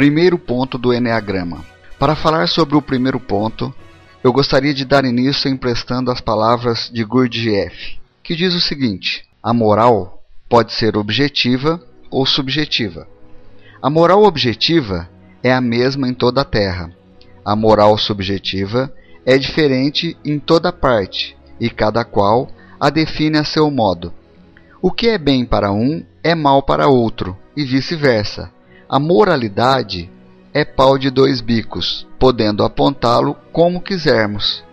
Primeiro ponto do Enneagrama. Para falar sobre o primeiro ponto, eu gostaria de dar início emprestando as palavras de Gurdjieff, que diz o seguinte: a moral pode ser objetiva ou subjetiva. A moral objetiva é a mesma em toda a Terra. A moral subjetiva é diferente em toda parte, e cada qual a define a seu modo. O que é bem para um é mal para outro, e vice-versa. A moralidade é pau de dois bicos, podendo apontá-lo como quisermos.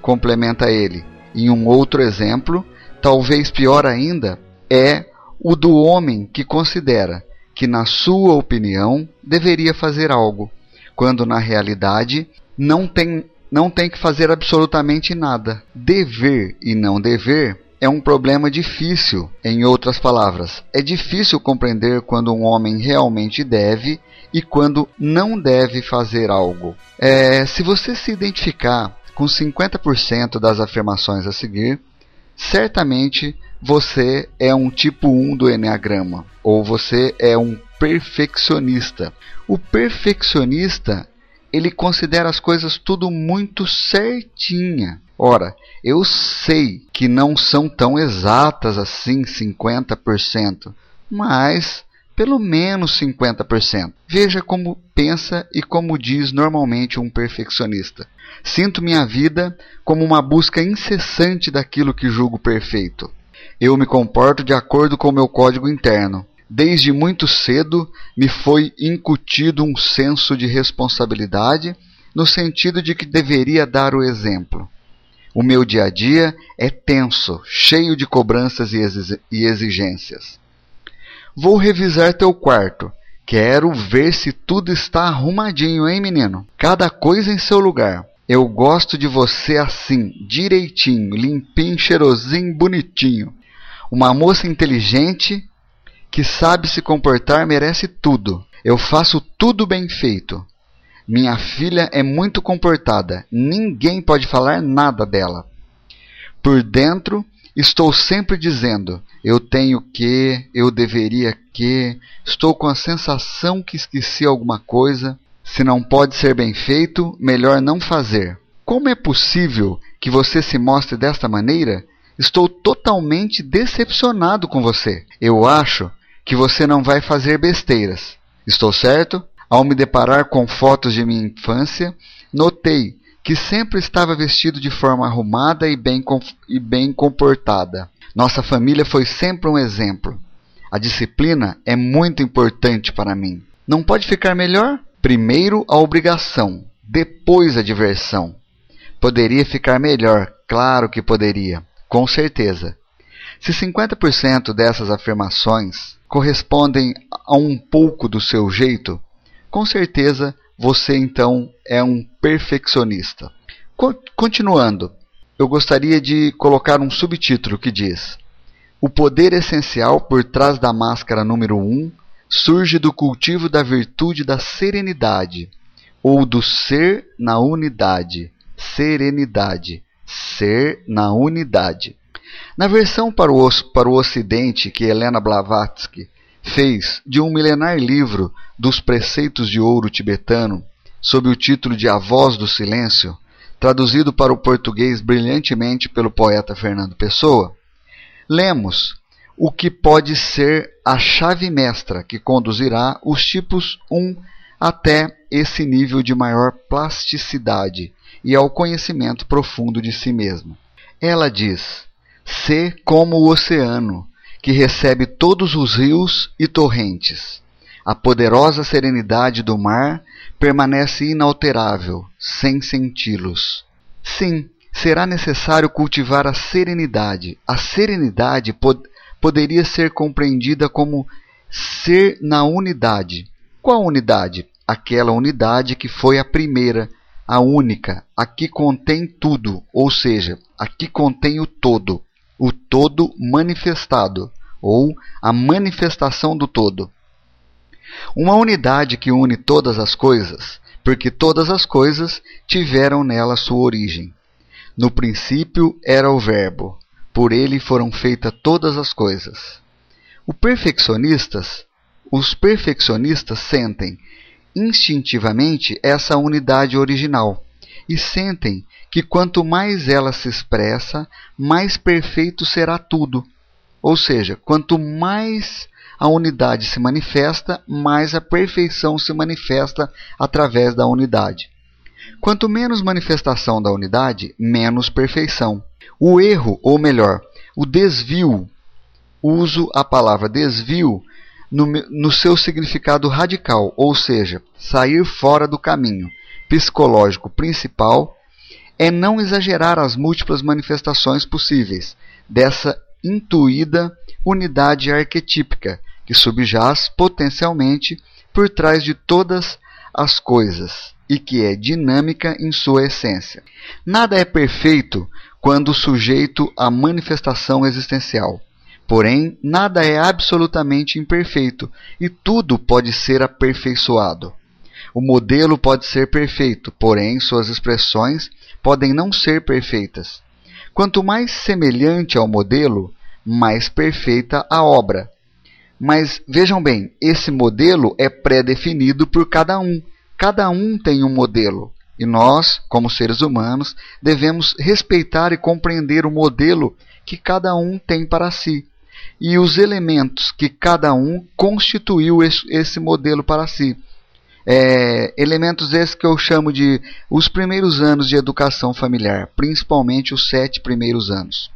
Complementa ele. Em um outro exemplo, talvez pior ainda, é o do homem que considera que, na sua opinião, deveria fazer algo, quando na realidade não tem, não tem que fazer absolutamente nada. Dever e não dever é um problema difícil. Em outras palavras, é difícil compreender quando um homem realmente deve e quando não deve fazer algo. É, se você se identificar com 50% das afirmações a seguir, certamente você é um tipo 1 do Enneagrama, ou você é um perfeccionista. O perfeccionista, ele considera as coisas tudo muito certinha. Ora, eu sei que não são tão exatas assim 50%, mas pelo menos 50%. Veja como pensa e como diz normalmente um perfeccionista. Sinto minha vida como uma busca incessante daquilo que julgo perfeito. Eu me comporto de acordo com meu código interno. Desde muito cedo me foi incutido um senso de responsabilidade no sentido de que deveria dar o exemplo. O meu dia a dia é tenso, cheio de cobranças e exigências. Vou revisar teu quarto. Quero ver se tudo está arrumadinho, hein, menino? Cada coisa em seu lugar. Eu gosto de você assim, direitinho, limpinho, cheirosinho, bonitinho. Uma moça inteligente que sabe se comportar merece tudo. Eu faço tudo bem feito. Minha filha é muito comportada. Ninguém pode falar nada dela. Por dentro, estou sempre dizendo: eu tenho que, eu deveria que. Estou com a sensação que esqueci alguma coisa. Se não pode ser bem feito, melhor não fazer. Como é possível que você se mostre desta maneira? Estou totalmente decepcionado com você. Eu acho que você não vai fazer besteiras. Estou certo? Ao me deparar com fotos de minha infância, notei que sempre estava vestido de forma arrumada e bem, e bem comportada. Nossa família foi sempre um exemplo. A disciplina é muito importante para mim. Não pode ficar melhor? Primeiro a obrigação, depois a diversão. Poderia ficar melhor, claro que poderia com certeza. Se 50% dessas afirmações correspondem a um pouco do seu jeito, com certeza você então é um perfeccionista. Continuando, eu gostaria de colocar um subtítulo que diz: O poder essencial por trás da máscara número 1 um surge do cultivo da virtude da serenidade, ou do ser na unidade. Serenidade ser na unidade. Na versão para o, para o Ocidente que Helena Blavatsky fez de um milenar livro dos preceitos de ouro tibetano, sob o título de A Voz do Silêncio, traduzido para o português brilhantemente pelo poeta Fernando Pessoa, lemos o que pode ser a chave mestra que conduzirá os tipos 1 até esse nível de maior plasticidade e ao conhecimento profundo de si mesmo. Ela diz: "Se como o oceano, que recebe todos os rios e torrentes. A poderosa serenidade do mar permanece inalterável, sem senti-los. Sim, será necessário cultivar a serenidade. A serenidade pod poderia ser compreendida como ser na unidade. Qual unidade? Aquela unidade que foi a primeira a única, a que contém tudo, ou seja, a que contém o todo, o todo manifestado, ou a manifestação do todo. Uma unidade que une todas as coisas, porque todas as coisas tiveram nela sua origem. No princípio era o Verbo, por ele foram feitas todas as coisas. Os perfeccionistas, os perfeccionistas sentem instintivamente essa unidade original e sentem que quanto mais ela se expressa, mais perfeito será tudo. Ou seja, quanto mais a unidade se manifesta, mais a perfeição se manifesta através da unidade. Quanto menos manifestação da unidade, menos perfeição. O erro, ou melhor, o desvio, uso a palavra desvio no, no seu significado radical, ou seja, sair fora do caminho psicológico principal, é não exagerar as múltiplas manifestações possíveis dessa intuída unidade arquetípica que subjaz potencialmente por trás de todas as coisas e que é dinâmica em sua essência. Nada é perfeito quando sujeito à manifestação existencial. Porém, nada é absolutamente imperfeito e tudo pode ser aperfeiçoado. O modelo pode ser perfeito, porém suas expressões podem não ser perfeitas. Quanto mais semelhante ao modelo, mais perfeita a obra. Mas vejam bem, esse modelo é pré-definido por cada um. Cada um tem um modelo. E nós, como seres humanos, devemos respeitar e compreender o modelo que cada um tem para si e os elementos que cada um constituiu esse modelo para si. É, elementos esses que eu chamo de os primeiros anos de educação familiar, principalmente os sete primeiros anos.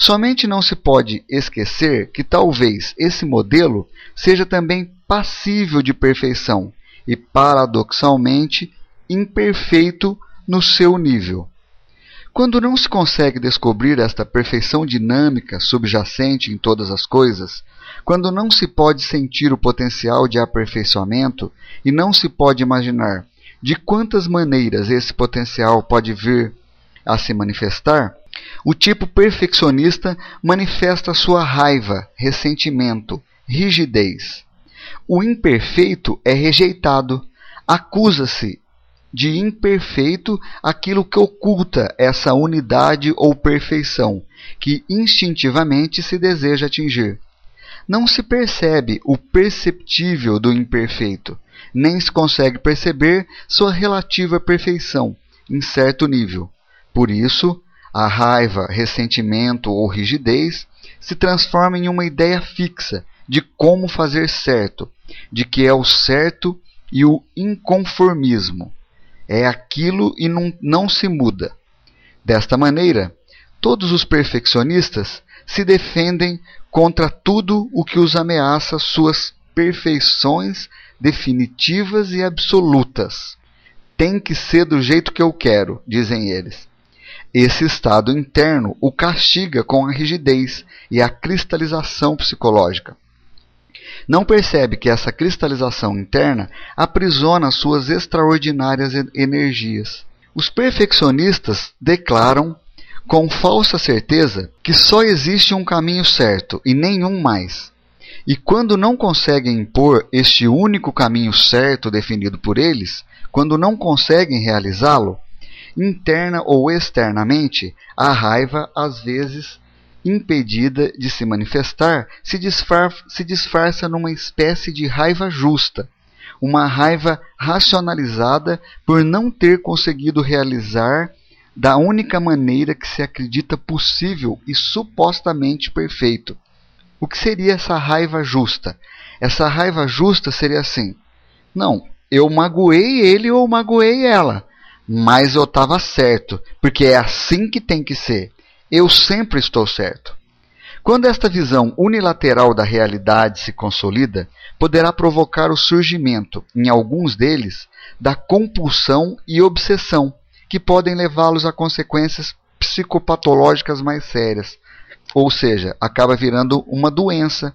Somente não se pode esquecer que talvez esse modelo seja também passível de perfeição e, paradoxalmente, imperfeito no seu nível. Quando não se consegue descobrir esta perfeição dinâmica subjacente em todas as coisas, quando não se pode sentir o potencial de aperfeiçoamento e não se pode imaginar de quantas maneiras esse potencial pode vir a se manifestar, o tipo perfeccionista manifesta sua raiva, ressentimento, rigidez. O imperfeito é rejeitado, acusa-se de imperfeito aquilo que oculta essa unidade ou perfeição que instintivamente se deseja atingir. Não se percebe o perceptível do imperfeito, nem se consegue perceber sua relativa perfeição em certo nível. Por isso, a raiva, ressentimento ou rigidez se transforma em uma ideia fixa de como fazer certo, de que é o certo e o inconformismo. É aquilo e não, não se muda. Desta maneira, todos os perfeccionistas se defendem contra tudo o que os ameaça suas perfeições definitivas e absolutas. Tem que ser do jeito que eu quero, dizem eles. Esse estado interno o castiga com a rigidez e a cristalização psicológica. Não percebe que essa cristalização interna aprisiona suas extraordinárias energias. Os perfeccionistas declaram com falsa certeza que só existe um caminho certo e nenhum mais. E quando não conseguem impor este único caminho certo definido por eles, quando não conseguem realizá-lo, interna ou externamente, a raiva, às vezes impedida de se manifestar, se, se disfarça numa espécie de raiva justa, uma raiva racionalizada por não ter conseguido realizar da única maneira que se acredita possível e supostamente perfeito. O que seria essa raiva justa? Essa raiva justa seria assim: não, eu magoei ele ou magoei ela mas eu estava certo, porque é assim que tem que ser. Eu sempre estou certo. Quando esta visão unilateral da realidade se consolida, poderá provocar o surgimento, em alguns deles, da compulsão e obsessão, que podem levá-los a consequências psicopatológicas mais sérias. Ou seja, acaba virando uma doença,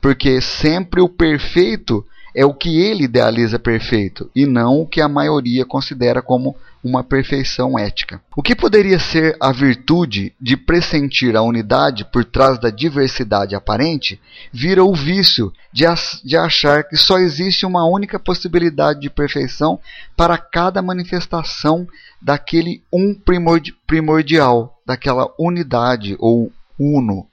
porque sempre o perfeito é o que ele idealiza perfeito e não o que a maioria considera como uma perfeição ética. O que poderia ser a virtude de pressentir a unidade por trás da diversidade aparente vira o vício de, de achar que só existe uma única possibilidade de perfeição para cada manifestação daquele um primordi primordial, daquela unidade ou uno.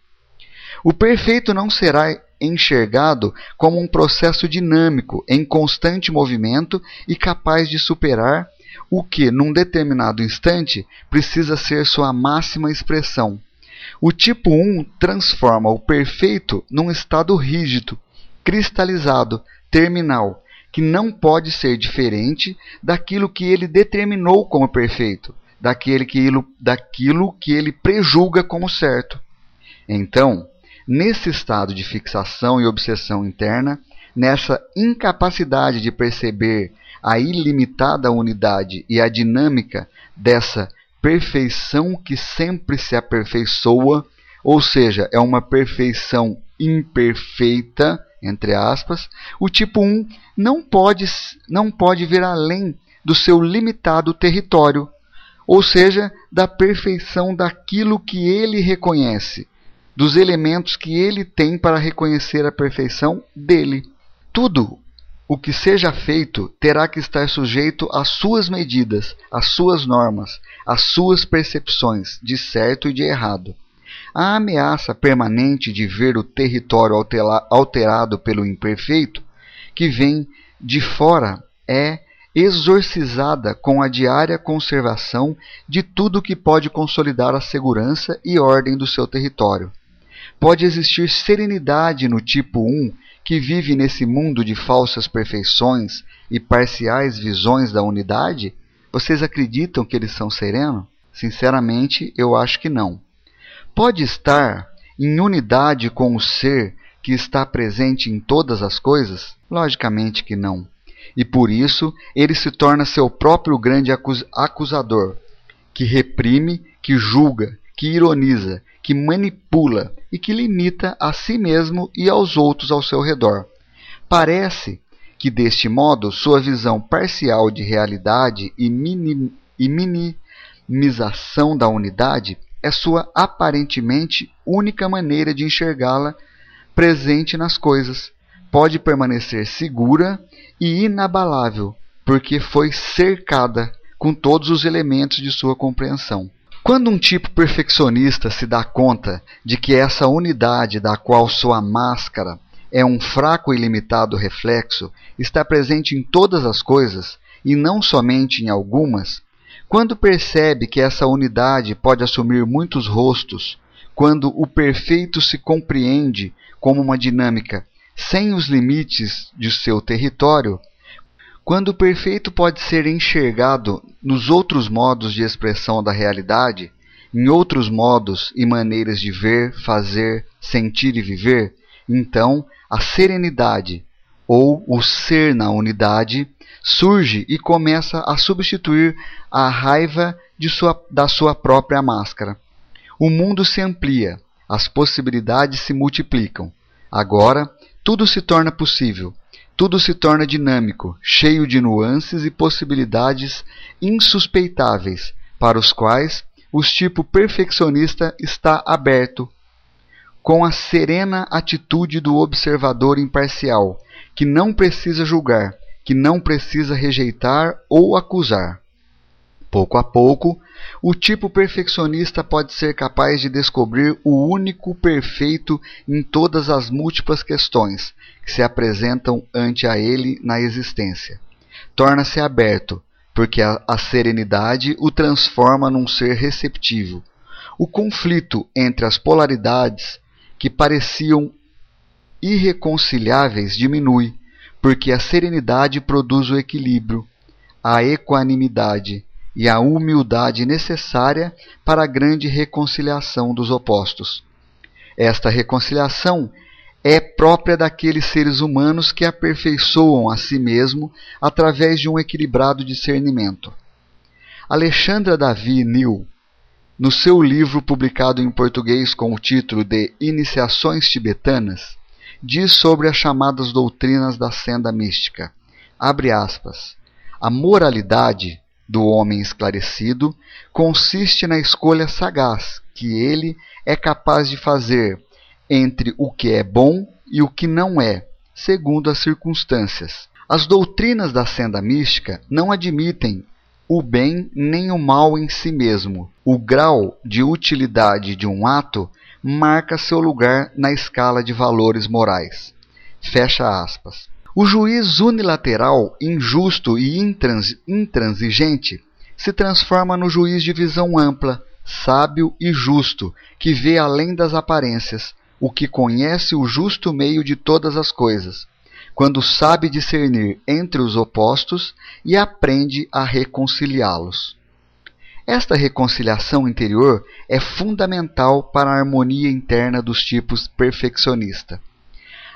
O perfeito não será enxergado como um processo dinâmico, em constante movimento e capaz de superar o que, num determinado instante, precisa ser sua máxima expressão. O tipo 1 transforma o perfeito num estado rígido, cristalizado, terminal, que não pode ser diferente daquilo que ele determinou como perfeito, daquele que ele, daquilo que ele prejulga como certo. Então, nesse estado de fixação e obsessão interna, nessa incapacidade de perceber a ilimitada unidade e a dinâmica dessa perfeição que sempre se aperfeiçoa, ou seja, é uma perfeição imperfeita, entre aspas, o tipo 1 não pode, não pode vir além do seu limitado território, ou seja, da perfeição daquilo que ele reconhece, dos elementos que ele tem para reconhecer a perfeição dele. Tudo o que seja feito terá que estar sujeito às suas medidas, às suas normas, às suas percepções de certo e de errado. A ameaça permanente de ver o território alterado pelo imperfeito, que vem de fora, é exorcizada com a diária conservação de tudo que pode consolidar a segurança e ordem do seu território. Pode existir serenidade no tipo 1 que vive nesse mundo de falsas perfeições e parciais visões da unidade? Vocês acreditam que eles são serenos? Sinceramente, eu acho que não. Pode estar em unidade com o ser que está presente em todas as coisas? Logicamente que não. E por isso ele se torna seu próprio grande acus acusador, que reprime, que julga, que ironiza, que manipula e que limita a si mesmo e aos outros ao seu redor. Parece que, deste modo, sua visão parcial de realidade e, minim, e minimização da unidade é sua aparentemente única maneira de enxergá-la presente nas coisas. Pode permanecer segura e inabalável, porque foi cercada com todos os elementos de sua compreensão. Quando um tipo perfeccionista se dá conta de que essa unidade da qual sua máscara é um fraco e limitado reflexo está presente em todas as coisas e não somente em algumas, quando percebe que essa unidade pode assumir muitos rostos, quando o perfeito se compreende como uma dinâmica sem os limites de seu território, quando o perfeito pode ser enxergado nos outros modos de expressão da realidade, em outros modos e maneiras de ver, fazer, sentir e viver, então a serenidade, ou o ser na unidade, surge e começa a substituir a raiva sua, da sua própria máscara. O mundo se amplia, as possibilidades se multiplicam. Agora, tudo se torna possível tudo se torna dinâmico, cheio de nuances e possibilidades insuspeitáveis, para os quais o tipo perfeccionista está aberto, com a serena atitude do observador imparcial, que não precisa julgar, que não precisa rejeitar ou acusar. Pouco a pouco, o tipo perfeccionista pode ser capaz de descobrir o único perfeito em todas as múltiplas questões que se apresentam ante a ele na existência. Torna-se aberto, porque a, a serenidade o transforma num ser receptivo. O conflito entre as polaridades que pareciam irreconciliáveis diminui, porque a serenidade produz o equilíbrio, a equanimidade e a humildade necessária para a grande reconciliação dos opostos. Esta reconciliação é própria daqueles seres humanos que aperfeiçoam a si mesmo através de um equilibrado discernimento. Alexandra Davi New, no seu livro publicado em português com o título de Iniciações Tibetanas, diz sobre as chamadas doutrinas da senda mística. Abre aspas. A moralidade do homem esclarecido consiste na escolha sagaz que ele é capaz de fazer entre o que é bom e o que não é, segundo as circunstâncias. As doutrinas da senda mística não admitem o bem nem o mal em si mesmo. O grau de utilidade de um ato marca seu lugar na escala de valores morais. Fecha aspas. O juiz unilateral, injusto e intrans, intransigente se transforma no juiz de visão ampla, sábio e justo, que vê além das aparências, o que conhece o justo meio de todas as coisas, quando sabe discernir entre os opostos e aprende a reconciliá-los. Esta reconciliação interior é fundamental para a harmonia interna dos tipos perfeccionista.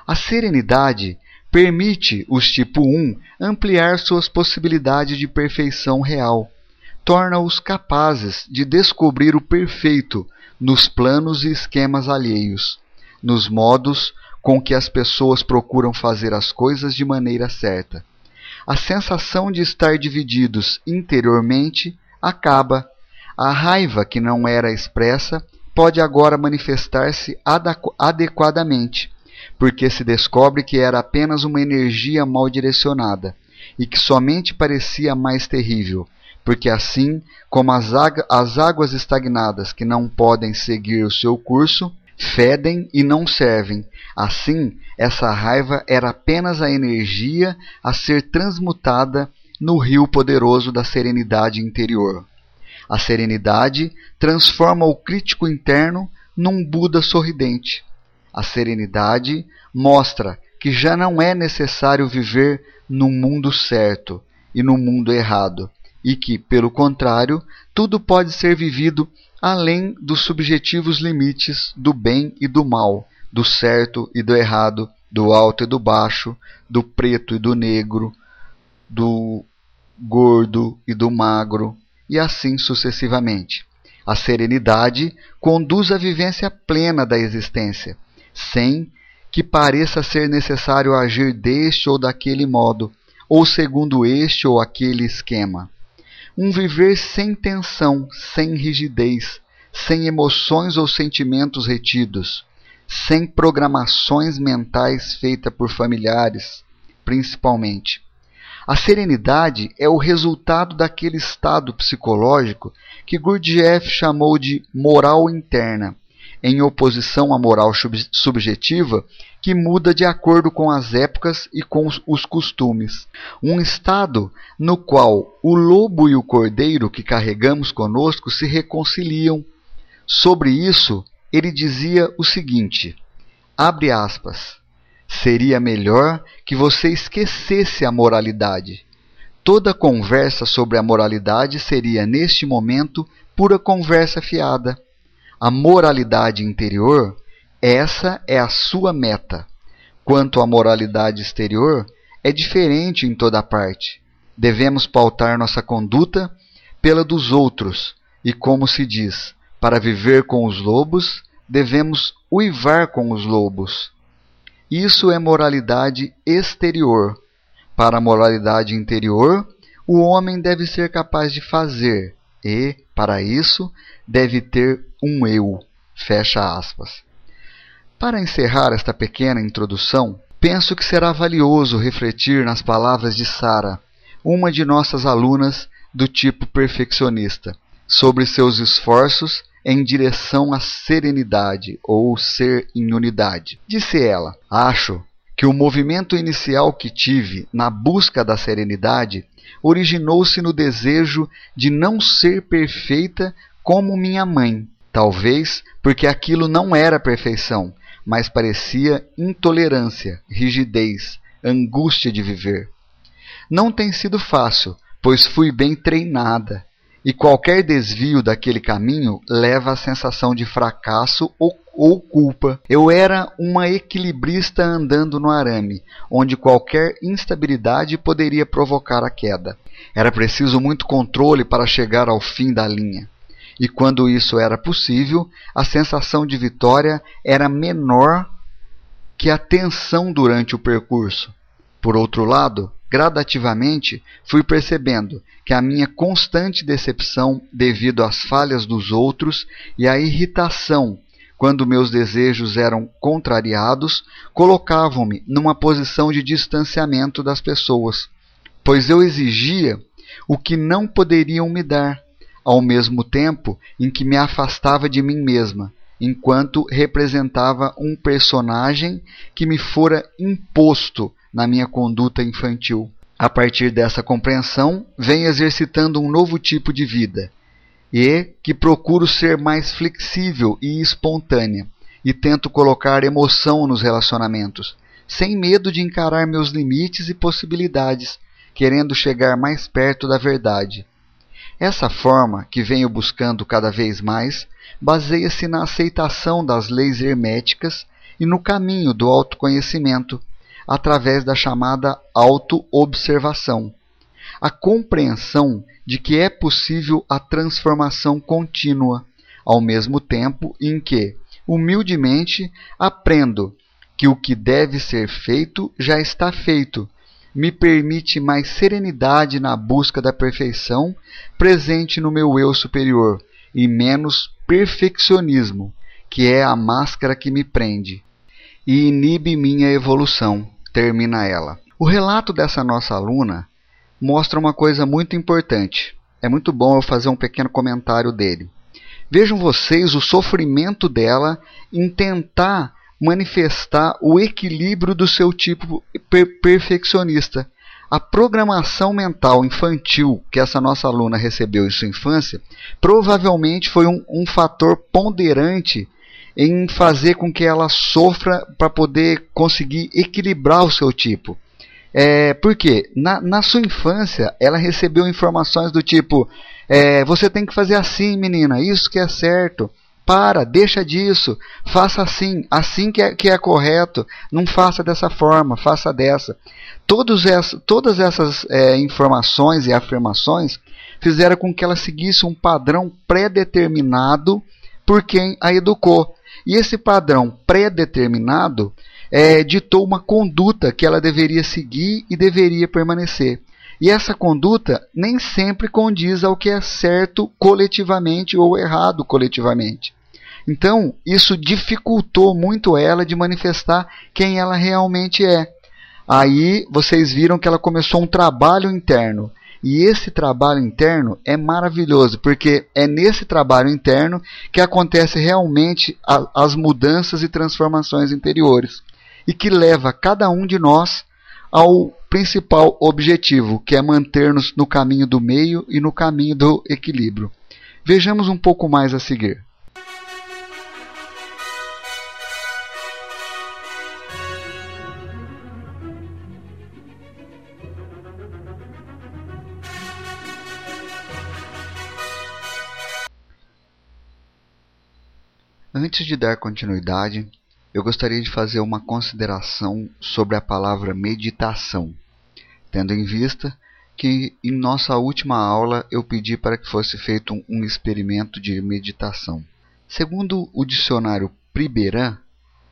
A serenidade permite os tipo 1 ampliar suas possibilidades de perfeição real, torna-os capazes de descobrir o perfeito nos planos e esquemas alheios, nos modos com que as pessoas procuram fazer as coisas de maneira certa. A sensação de estar divididos interiormente acaba. A raiva que não era expressa pode agora manifestar-se adequadamente, porque se descobre que era apenas uma energia mal direcionada e que somente parecia mais terrível, porque assim como as, as águas estagnadas que não podem seguir o seu curso, fedem e não servem. Assim, essa raiva era apenas a energia a ser transmutada no rio poderoso da serenidade interior. A serenidade transforma o crítico interno num Buda sorridente. A serenidade mostra que já não é necessário viver no mundo certo e no mundo errado, e que, pelo contrário, tudo pode ser vivido além dos subjetivos limites do bem e do mal, do certo e do errado, do alto e do baixo, do preto e do negro, do gordo e do magro, e assim sucessivamente. A serenidade conduz à vivência plena da existência, sem que pareça ser necessário agir deste ou daquele modo, ou segundo este ou aquele esquema. Um viver sem tensão, sem rigidez, sem emoções ou sentimentos retidos, sem programações mentais feitas por familiares, principalmente. A serenidade é o resultado daquele estado psicológico que Gurdjieff chamou de moral interna, em oposição à moral subjetiva que muda de acordo com as épocas e com os costumes. Um estado no qual o lobo e o cordeiro que carregamos conosco se reconciliam. Sobre isso, ele dizia o seguinte: abre aspas. Seria melhor que você esquecesse a moralidade. Toda conversa sobre a moralidade seria, neste momento, pura conversa fiada a moralidade interior, essa é a sua meta. Quanto à moralidade exterior, é diferente em toda parte. Devemos pautar nossa conduta pela dos outros, e como se diz, para viver com os lobos, devemos uivar com os lobos. Isso é moralidade exterior. Para a moralidade interior, o homem deve ser capaz de fazer e, para isso, deve ter um eu. Fecha aspas. Para encerrar esta pequena introdução, penso que será valioso refletir nas palavras de Sara, uma de nossas alunas do tipo perfeccionista, sobre seus esforços em direção à serenidade ou ser em unidade. Disse ela: Acho que o movimento inicial que tive na busca da serenidade originou-se no desejo de não ser perfeita como minha mãe, Talvez porque aquilo não era perfeição, mas parecia intolerância, rigidez, angústia de viver. Não tem sido fácil, pois fui bem treinada, e qualquer desvio daquele caminho leva à sensação de fracasso ou, ou, culpa. Eu era uma equilibrista andando no arame, onde qualquer instabilidade poderia provocar a queda. Era preciso muito controle para chegar ao fim da linha e quando isso era possível, a sensação de vitória era menor que a tensão durante o percurso. Por outro lado, gradativamente fui percebendo que a minha constante decepção devido às falhas dos outros e à irritação quando meus desejos eram contrariados colocavam-me numa posição de distanciamento das pessoas, pois eu exigia o que não poderiam me dar, ao mesmo tempo em que me afastava de mim mesma, enquanto representava um personagem que me fora imposto na minha conduta infantil. A partir dessa compreensão, venho exercitando um novo tipo de vida e que procuro ser mais flexível e espontânea e tento colocar emoção nos relacionamentos, sem medo de encarar meus limites e possibilidades, querendo chegar mais perto da verdade. Essa forma, que venho buscando cada vez mais, baseia-se na aceitação das leis herméticas e no caminho do autoconhecimento, através da chamada autoobservação. A compreensão de que é possível a transformação contínua, ao mesmo tempo em que, humildemente, aprendo que o que deve ser feito já está feito me permite mais serenidade na busca da perfeição presente no meu eu superior e menos perfeccionismo, que é a máscara que me prende e inibe minha evolução, termina ela. O relato dessa nossa aluna mostra uma coisa muito importante. É muito bom eu fazer um pequeno comentário dele. Vejam vocês o sofrimento dela em tentar manifestar o equilíbrio do seu tipo per perfeccionista. A programação mental infantil que essa nossa aluna recebeu em sua infância provavelmente foi um, um fator ponderante em fazer com que ela sofra para poder conseguir equilibrar o seu tipo. É, por quê? Na, na sua infância, ela recebeu informações do tipo: é, você tem que fazer assim, menina, isso que é certo para, deixa disso, faça assim, assim que é, que é correto, não faça dessa forma, faça dessa. Todos essa, todas essas é, informações e afirmações fizeram com que ela seguisse um padrão pré-determinado por quem a educou. E esse padrão pré-determinado é, ditou uma conduta que ela deveria seguir e deveria permanecer. E essa conduta nem sempre condiz ao que é certo coletivamente ou errado coletivamente. Então, isso dificultou muito ela de manifestar quem ela realmente é. Aí vocês viram que ela começou um trabalho interno. E esse trabalho interno é maravilhoso, porque é nesse trabalho interno que acontece realmente a, as mudanças e transformações interiores. E que leva cada um de nós ao principal objetivo, que é manter-nos no caminho do meio e no caminho do equilíbrio. Vejamos um pouco mais a seguir. Antes de dar continuidade, eu gostaria de fazer uma consideração sobre a palavra meditação, tendo em vista que em nossa última aula eu pedi para que fosse feito um experimento de meditação. Segundo o dicionário Priberan,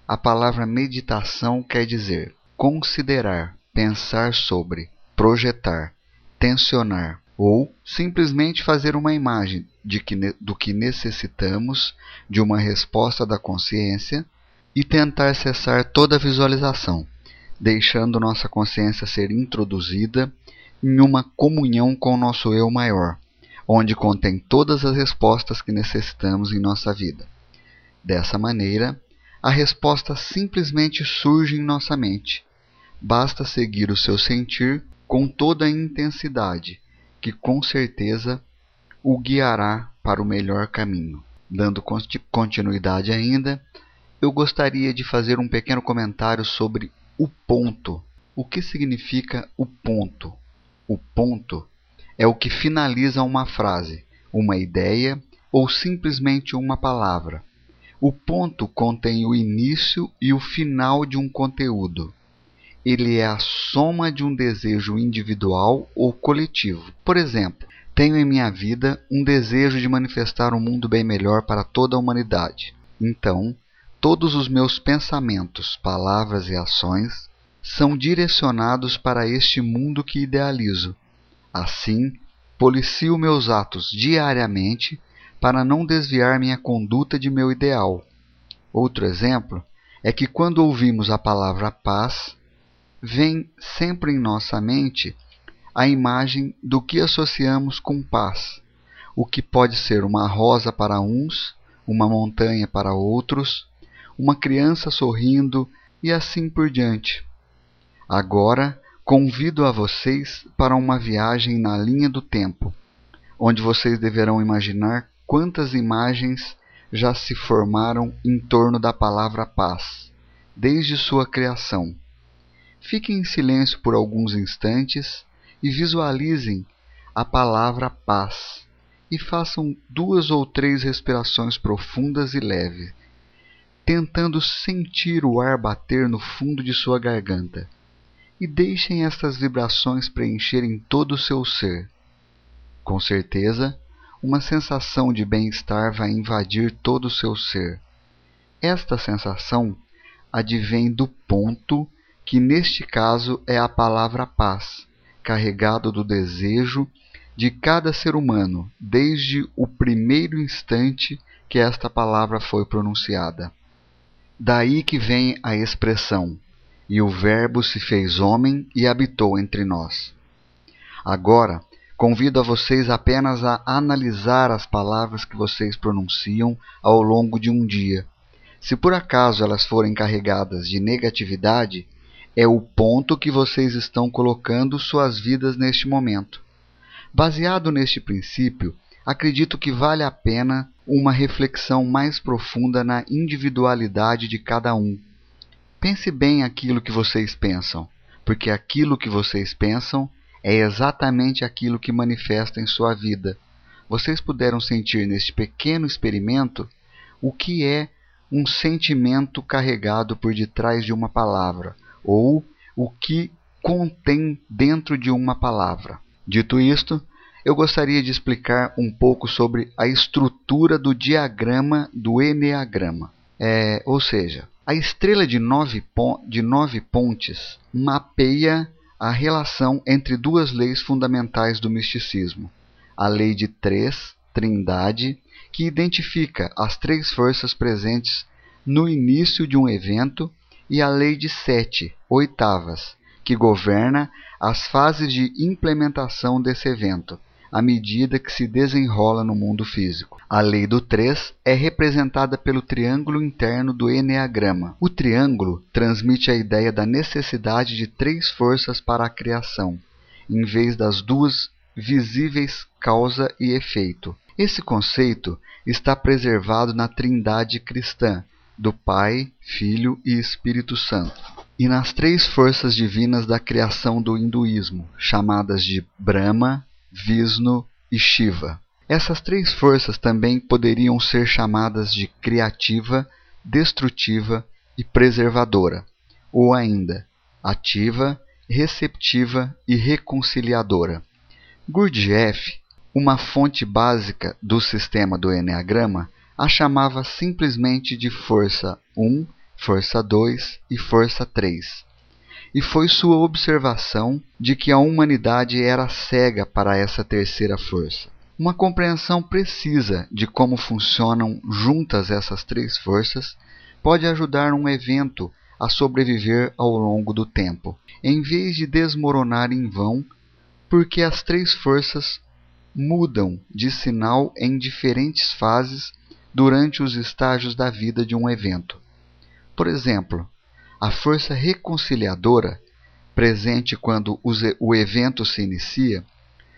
a palavra meditação quer dizer considerar, pensar sobre, projetar, tensionar, ou simplesmente fazer uma imagem de que, do que necessitamos de uma resposta da consciência e tentar cessar toda visualização, deixando nossa consciência ser introduzida em uma comunhão com o nosso eu maior, onde contém todas as respostas que necessitamos em nossa vida. Dessa maneira, a resposta simplesmente surge em nossa mente. Basta seguir o seu sentir com toda a intensidade que com certeza o guiará para o melhor caminho. Dando continuidade ainda, eu gostaria de fazer um pequeno comentário sobre o ponto. O que significa o ponto? O ponto é o que finaliza uma frase, uma ideia ou simplesmente uma palavra. O ponto contém o início e o final de um conteúdo ele é a soma de um desejo individual ou coletivo. Por exemplo, tenho em minha vida um desejo de manifestar um mundo bem melhor para toda a humanidade. Então, todos os meus pensamentos, palavras e ações são direcionados para este mundo que idealizo. Assim, policio meus atos diariamente para não desviar minha conduta de meu ideal. Outro exemplo é que quando ouvimos a palavra paz, vem sempre em nossa mente a imagem do que associamos com paz, o que pode ser uma rosa para uns, uma montanha para outros, uma criança sorrindo e assim por diante. Agora convido a vocês para uma viagem na linha do tempo, onde vocês deverão imaginar quantas imagens já se formaram em torno da palavra paz, desde sua criação. Fiquem em silêncio por alguns instantes e visualizem a palavra paz e façam duas ou três respirações profundas e leves, tentando sentir o ar bater no fundo de sua garganta. E deixem estas vibrações preencherem todo o seu ser. Com certeza, uma sensação de bem-estar vai invadir todo o seu ser. Esta sensação advém do ponto que, neste caso, é a palavra paz, carregado do desejo de cada ser humano desde o primeiro instante que esta palavra foi pronunciada. Daí que vem a expressão: e o Verbo se fez homem e habitou entre nós. Agora, Convido a vocês apenas a analisar as palavras que vocês pronunciam ao longo de um dia. Se por acaso elas forem carregadas de negatividade, é o ponto que vocês estão colocando suas vidas neste momento. Baseado neste princípio, acredito que vale a pena uma reflexão mais profunda na individualidade de cada um. Pense bem aquilo que vocês pensam, porque aquilo que vocês pensam é exatamente aquilo que manifesta em sua vida. Vocês puderam sentir neste pequeno experimento o que é um sentimento carregado por detrás de uma palavra, ou o que contém dentro de uma palavra. Dito isto, eu gostaria de explicar um pouco sobre a estrutura do diagrama do Enneagrama. É, ou seja, a estrela de nove, de nove pontes mapeia a relação entre duas leis fundamentais do misticismo: a lei de três, trindade, que identifica as três forças presentes no início de um evento, e a lei de sete, oitavas, que governa as fases de implementação desse evento, à medida que se desenrola no mundo físico. A lei do 3 é representada pelo triângulo interno do Enneagrama. O triângulo transmite a ideia da necessidade de três forças para a criação, em vez das duas visíveis causa e efeito. Esse conceito está preservado na Trindade cristã, do Pai, Filho e Espírito Santo, e nas três forças divinas da criação do hinduísmo, chamadas de Brahma, Vishnu e Shiva. Essas três forças também poderiam ser chamadas de criativa, destrutiva e preservadora, ou ainda ativa, receptiva e reconciliadora. Gurdjieff, uma fonte básica do sistema do Enneagrama, a chamava simplesmente de força 1, força 2 e força 3 e foi sua observação de que a humanidade era cega para essa terceira força. Uma compreensão precisa de como funcionam juntas essas três forças pode ajudar um evento a sobreviver ao longo do tempo, em vez de desmoronar em vão, porque as três forças mudam de sinal em diferentes fases durante os estágios da vida de um evento. Por exemplo, a força reconciliadora, presente quando o evento se inicia,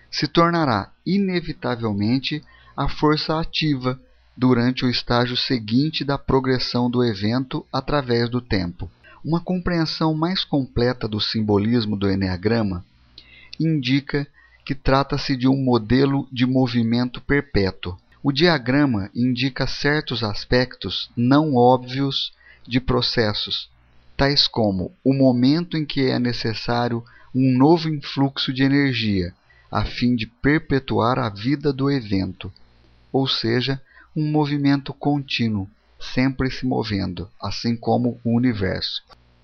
se tornará inevitavelmente a força ativa durante o estágio seguinte da progressão do evento através do tempo. Uma compreensão mais completa do simbolismo do Enneagrama indica que trata-se de um modelo de movimento perpétuo. O diagrama indica certos aspectos não óbvios de processos, tais como o momento em que é necessário um novo influxo de energia, a fim de perpetuar a vida do evento, ou seja, um movimento contínuo, sempre se movendo, assim como o universo.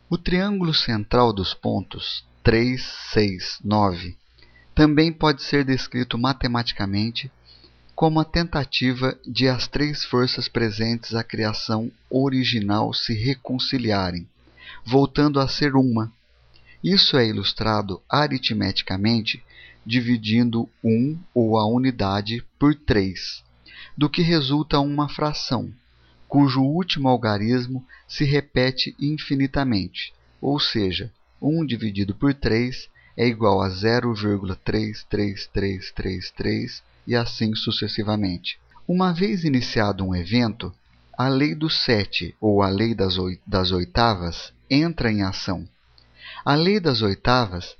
O triângulo central dos pontos 3, 6, 9 também pode ser descrito matematicamente como a tentativa de as três forças presentes à criação original se reconciliarem, voltando a ser uma, Isso é ilustrado aritmeticamente dividindo 1 ou a unidade por 3, do que resulta uma fração, cujo último algarismo se repete infinitamente, ou seja, 1 dividido por 3 é igual a 0,33333 e assim sucessivamente. Uma vez iniciado um evento, a lei do sete ou a lei das oitavas entra em ação. A lei das oitavas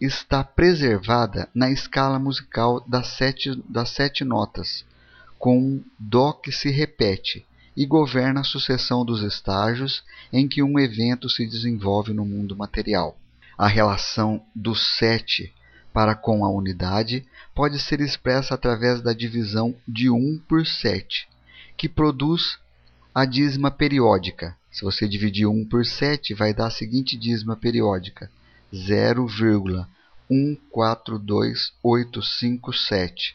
está preservada na escala musical das sete, das sete notas, com um Dó que se repete e governa a sucessão dos estágios em que um evento se desenvolve no mundo material. A relação do sete para com a unidade pode ser expressa através da divisão de 1 por 7, que produz a dízima periódica. Se você dividir 1 por 7, vai dar a seguinte dízima periódica: 0,142857.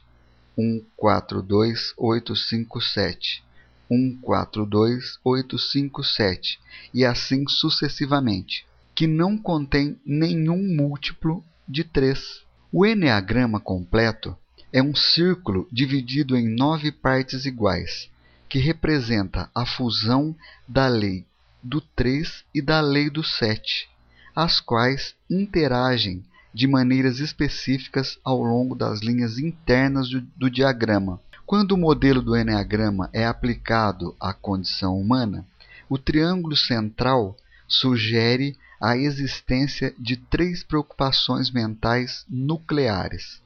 142857. 142857 e assim sucessivamente, que não contém nenhum múltiplo de 3. O eneagrama completo é um círculo dividido em nove partes iguais, que representa a fusão da lei do 3 e da lei do 7, as quais interagem de maneiras específicas ao longo das linhas internas do, do diagrama. Quando o modelo do Enneagrama é aplicado à condição humana, o triângulo central sugere a existência de três preocupações mentais nucleares: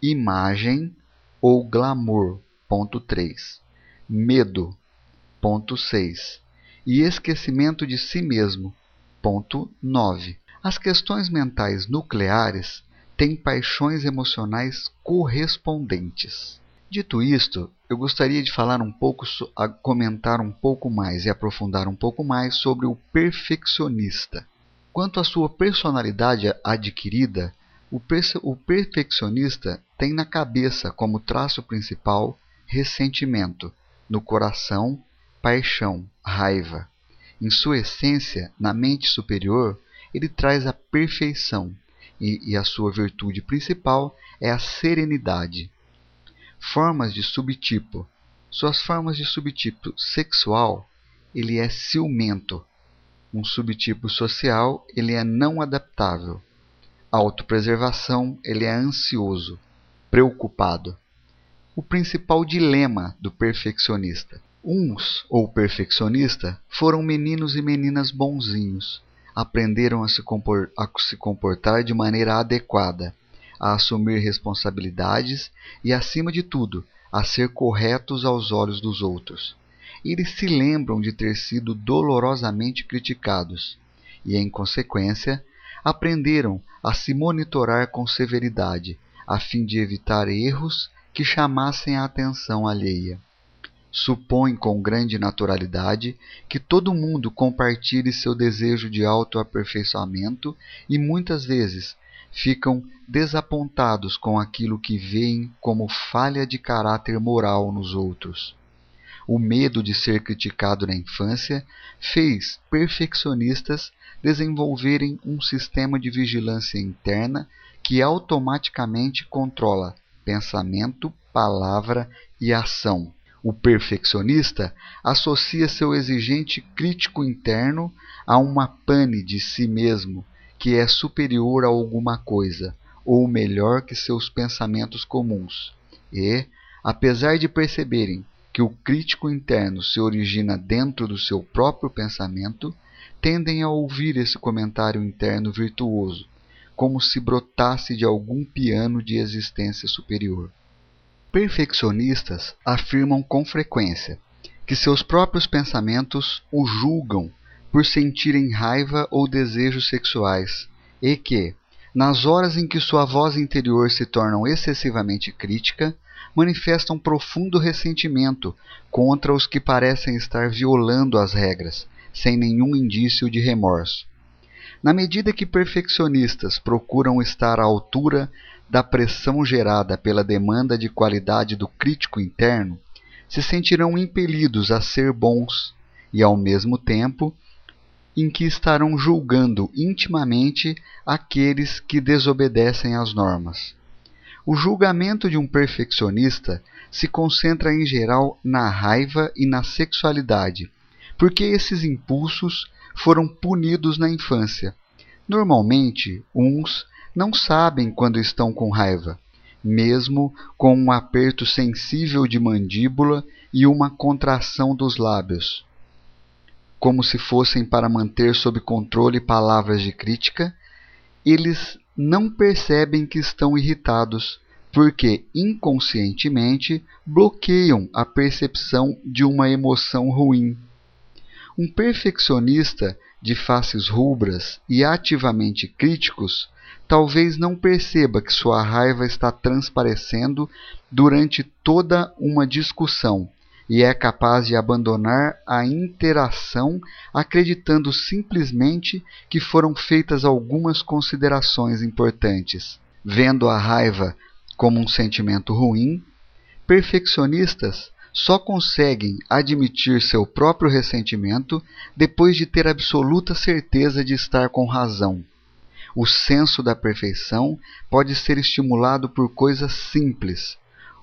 imagem ou glamour, ponto 3, medo, ponto 6, e esquecimento de si mesmo, ponto 9. As questões mentais nucleares têm paixões emocionais correspondentes. Dito isto, eu gostaria de falar um pouco, comentar um pouco mais e aprofundar um pouco mais sobre o perfeccionista. Quanto à sua personalidade adquirida, o, o perfeccionista tem na cabeça como traço principal ressentimento, no coração, paixão, raiva. Em sua essência, na mente superior, ele traz a perfeição e, e a sua virtude principal é a serenidade. Formas de subtipo. Suas formas de subtipo sexual, ele é ciumento, um subtipo social, ele é não adaptável. Autopreservação, ele é ansioso, preocupado. O principal dilema do perfeccionista. Uns, ou perfeccionista, foram meninos e meninas bonzinhos. Aprenderam a se, a se comportar de maneira adequada, a assumir responsabilidades e, acima de tudo, a ser corretos aos olhos dos outros eles se lembram de ter sido dolorosamente criticados e, em consequência, aprenderam a se monitorar com severidade, a fim de evitar erros que chamassem a atenção alheia. Supõe com grande naturalidade que todo mundo compartilhe seu desejo de autoaperfeiçoamento e muitas vezes ficam desapontados com aquilo que veem como falha de caráter moral nos outros o medo de ser criticado na infância fez perfeccionistas desenvolverem um sistema de vigilância interna que automaticamente controla pensamento, palavra e ação. O perfeccionista associa seu exigente crítico interno a uma pane de si mesmo que é superior a alguma coisa, ou melhor que seus pensamentos comuns. E, apesar de perceberem que o crítico interno se origina dentro do seu próprio pensamento, tendem a ouvir esse comentário interno virtuoso, como se brotasse de algum piano de existência superior. Perfeccionistas afirmam com frequência que seus próprios pensamentos o julgam por sentirem raiva ou desejos sexuais e que, nas horas em que sua voz interior se torna excessivamente crítica, manifestam profundo ressentimento contra os que parecem estar violando as regras, sem nenhum indício de remorso. Na medida que perfeccionistas procuram estar à altura da pressão gerada pela demanda de qualidade do crítico interno, se sentirão impelidos a ser bons e, ao mesmo tempo, em que estarão julgando intimamente aqueles que desobedecem às normas. O julgamento de um perfeccionista se concentra em geral na raiva e na sexualidade, porque esses impulsos foram punidos na infância. Normalmente, uns não sabem quando estão com raiva, mesmo com um aperto sensível de mandíbula e uma contração dos lábios. Como se fossem para manter sob controle palavras de crítica, eles não percebem que estão irritados, porque inconscientemente bloqueiam a percepção de uma emoção ruim. Um perfeccionista de faces rubras e ativamente críticos talvez não perceba que sua raiva está transparecendo durante toda uma discussão e é capaz de abandonar a interação acreditando simplesmente que foram feitas algumas considerações importantes. Vendo a raiva como um sentimento ruim, perfeccionistas só conseguem admitir seu próprio ressentimento depois de ter absoluta certeza de estar com razão. O senso da perfeição pode ser estimulado por coisas simples,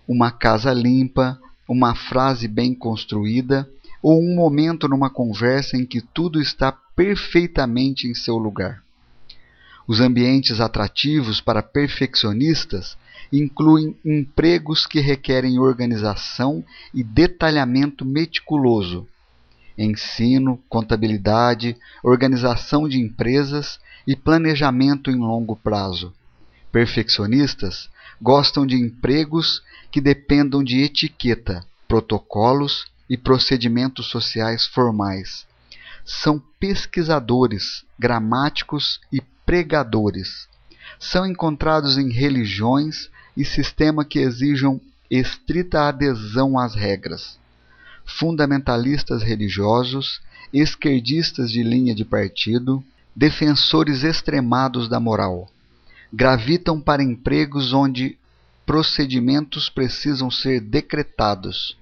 uma casa limpa, uma frase bem construída ou um momento numa conversa em que tudo está perfeitamente em seu lugar. Os ambientes atrativos para perfeccionistas incluem empregos que requerem organização e detalhamento meticuloso, ensino, contabilidade, organização de empresas e planejamento em longo prazo. Perfeccionistas gostam de empregos que dependam de etiqueta, protocolos e procedimentos sociais formais. São pesquisadores, gramáticos e pregadores. São encontrados em religiões e sistemas que exijam estrita adesão às regras. Fundamentalistas religiosos, esquerdistas de linha de partido, defensores extremados da moral. Gravitam para empregos onde procedimentos precisam ser decretados,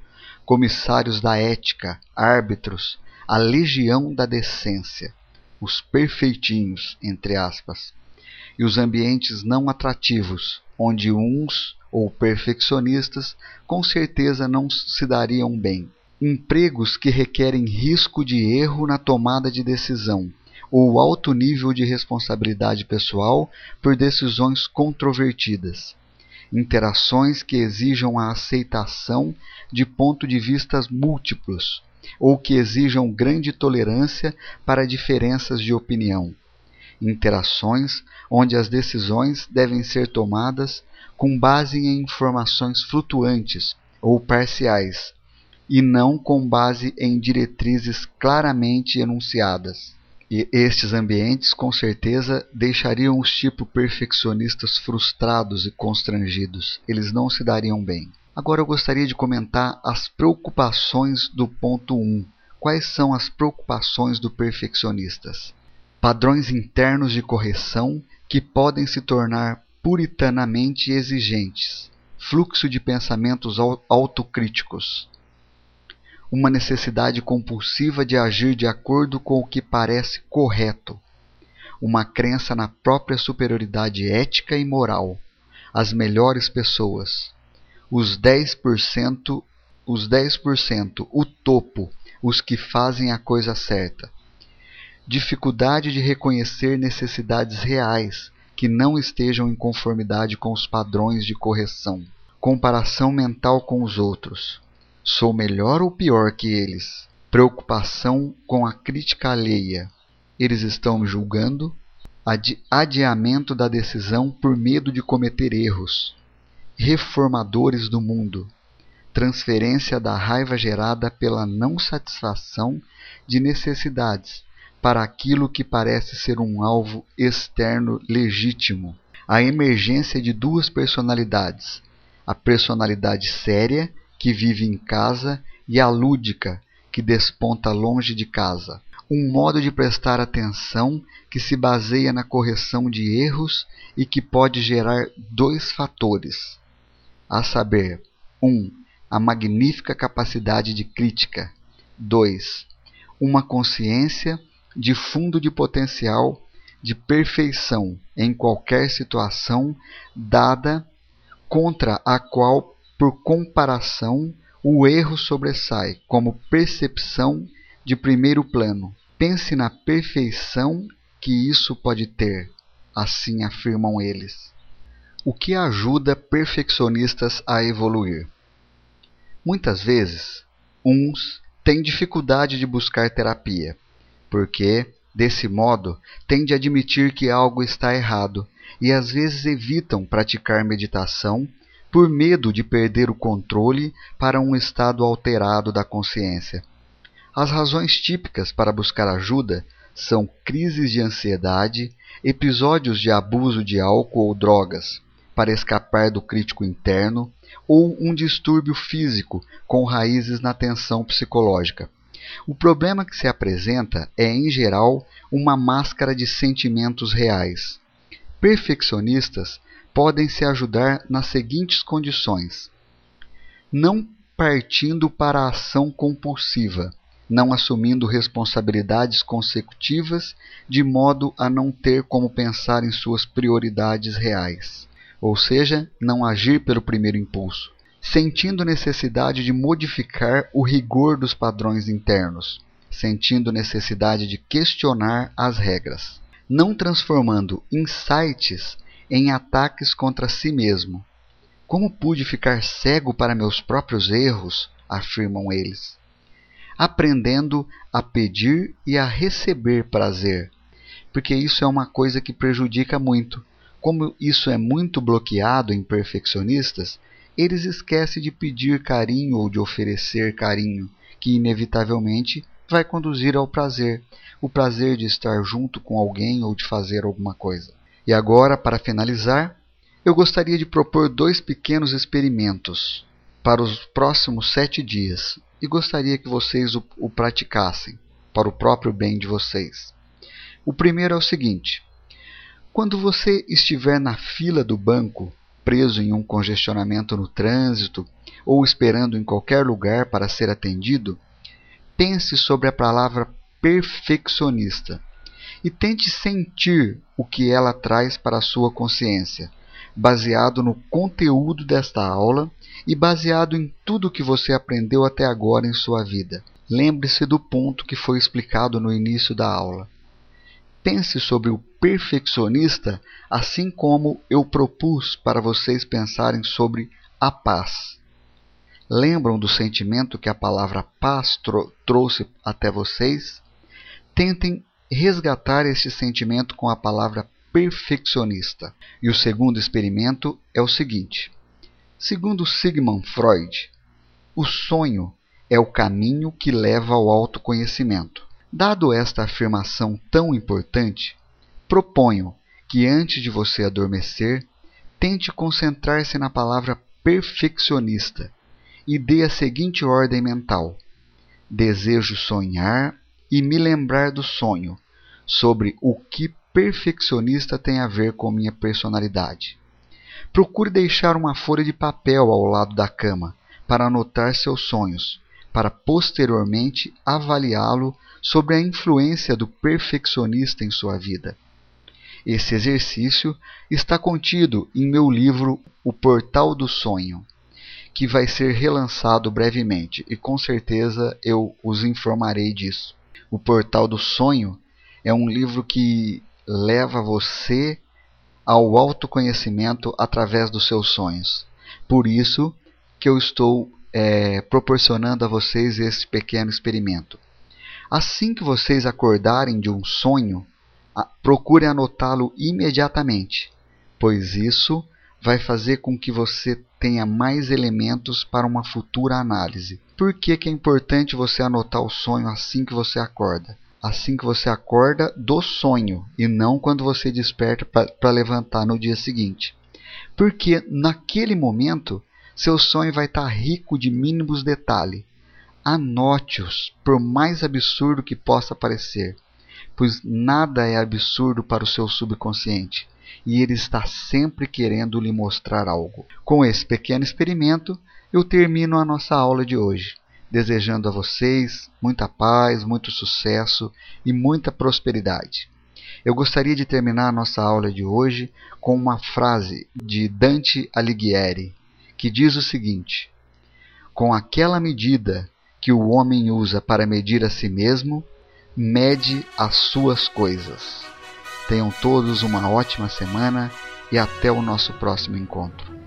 comissários da ética, árbitros, a legião da decência, os perfeitinhos, entre aspas, e os ambientes não atrativos, onde uns ou perfeccionistas com certeza não se dariam bem. Empregos que requerem risco de erro na tomada de decisão, ou alto nível de responsabilidade pessoal por decisões controvertidas. Interações que exijam a aceitação de pontos de vistas múltiplos, ou que exijam grande tolerância para diferenças de opinião. Interações onde as decisões devem ser tomadas com base em informações flutuantes ou parciais, e não com base em diretrizes claramente enunciadas. E estes ambientes, com certeza, deixariam os tipo perfeccionistas frustrados e constrangidos. Eles não se dariam bem. Agora eu gostaria de comentar as preocupações do ponto 1. Quais são as preocupações do perfeccionistas? Padrões internos de correção que podem se tornar puritanamente exigentes. Fluxo de pensamentos autocríticos uma necessidade compulsiva de agir de acordo com o que parece correto, uma crença na própria superioridade ética e moral, as melhores pessoas, os 10%, os 10%, o topo, os que fazem a coisa certa. Dificuldade de reconhecer necessidades reais que não estejam em conformidade com os padrões de correção. Comparação mental com os outros Sou melhor ou pior que eles? Preocupação com a crítica alheia. Eles estão me julgando? Adi adiamento da decisão por medo de cometer erros. Reformadores do mundo. Transferência da raiva gerada pela não satisfação de necessidades para aquilo que parece ser um alvo externo legítimo. A emergência de duas personalidades: a personalidade séria que vive em casa, e a lúdica, que desponta longe de casa. Um modo de prestar atenção que se baseia na correção de erros e que pode gerar dois fatores, a saber, 1. Um, a magnífica capacidade de crítica. 2. Uma consciência de fundo de potencial de perfeição em qualquer situação dada contra a qual, por comparação, o erro sobressai como percepção de primeiro plano. Pense na perfeição que isso pode ter, assim afirmam eles. O que ajuda perfeccionistas a evoluir? Muitas vezes, uns têm dificuldade de buscar terapia, porque, desse modo, têm de admitir que algo está errado e às vezes evitam praticar meditação por medo de perder o controle para um estado alterado da consciência. As razões típicas para buscar ajuda são crises de ansiedade, episódios de abuso de álcool ou drogas, para escapar do crítico interno, ou um distúrbio físico com raízes na tensão psicológica. O problema que se apresenta é, em geral, uma máscara de sentimentos reais. Perfeccionistas podem se ajudar nas seguintes condições: não partindo para a ação compulsiva, não assumindo responsabilidades consecutivas de modo a não ter como pensar em suas prioridades reais. Ou seja, não agir pelo primeiro impulso, sentindo necessidade de modificar o rigor dos padrões internos, sentindo necessidade de questionar as regras, não transformando insights em ataques contra si mesmo. Como pude ficar cego para meus próprios erros? afirmam eles. Aprendendo a pedir e a receber prazer, porque isso é uma coisa que prejudica muito como isso é muito bloqueado em perfeccionistas, eles esquecem de pedir carinho ou de oferecer carinho, que inevitavelmente vai conduzir ao prazer, o prazer de estar junto com alguém ou de fazer alguma coisa. E agora, para finalizar, eu gostaria de propor dois pequenos experimentos para os próximos sete dias e gostaria que vocês o, o praticassem para o próprio bem de vocês. O primeiro é o seguinte: quando você estiver na fila do banco, preso em um congestionamento no trânsito ou esperando em qualquer lugar para ser atendido, pense sobre a palavra perfeccionista e tente sentir o que ela traz para a sua consciência, baseado no conteúdo desta aula e baseado em tudo que você aprendeu até agora em sua vida. Lembre-se do ponto que foi explicado no início da aula. Pense sobre o perfeccionista, assim como eu propus para vocês pensarem sobre a paz. Lembram do sentimento que a palavra paz trouxe até vocês? Tentem resgatar esse sentimento com a palavra perfeccionista. E o segundo experimento é o seguinte: segundo Sigmund Freud, o sonho é o caminho que leva ao autoconhecimento. Dado esta afirmação tão importante, proponho que antes de você adormecer, tente concentrar-se na palavra perfeccionista e dê a seguinte ordem mental: Desejo sonhar e me lembrar do sonho, sobre o que perfeccionista tem a ver com minha personalidade. Procure deixar uma folha de papel ao lado da cama para anotar seus sonhos, para posteriormente avaliá-lo sobre a influência do perfeccionista em sua vida. Esse exercício está contido em meu livro O Portal do Sonho, que vai ser relançado brevemente e com certeza eu os informarei disso. O Portal do Sonho é um livro que leva você ao autoconhecimento através dos seus sonhos. Por isso que eu estou é, proporcionando a vocês esse pequeno experimento. Assim que vocês acordarem de um sonho, procure anotá-lo imediatamente, pois isso vai fazer com que você tenha mais elementos para uma futura análise. Por que, que é importante você anotar o sonho assim que você acorda? Assim que você acorda do sonho e não quando você desperta para levantar no dia seguinte. Porque naquele momento seu sonho vai estar rico de mínimos detalhes Anote-os, por mais absurdo que possa parecer, pois nada é absurdo para o seu subconsciente e ele está sempre querendo lhe mostrar algo. Com esse pequeno experimento, eu termino a nossa aula de hoje. desejando a vocês muita paz, muito sucesso e muita prosperidade. Eu gostaria de terminar a nossa aula de hoje com uma frase de Dante Alighieri, que diz o seguinte: Com aquela medida que o homem usa para medir a si mesmo, mede as suas coisas. Tenham todos uma ótima semana e até o nosso próximo encontro.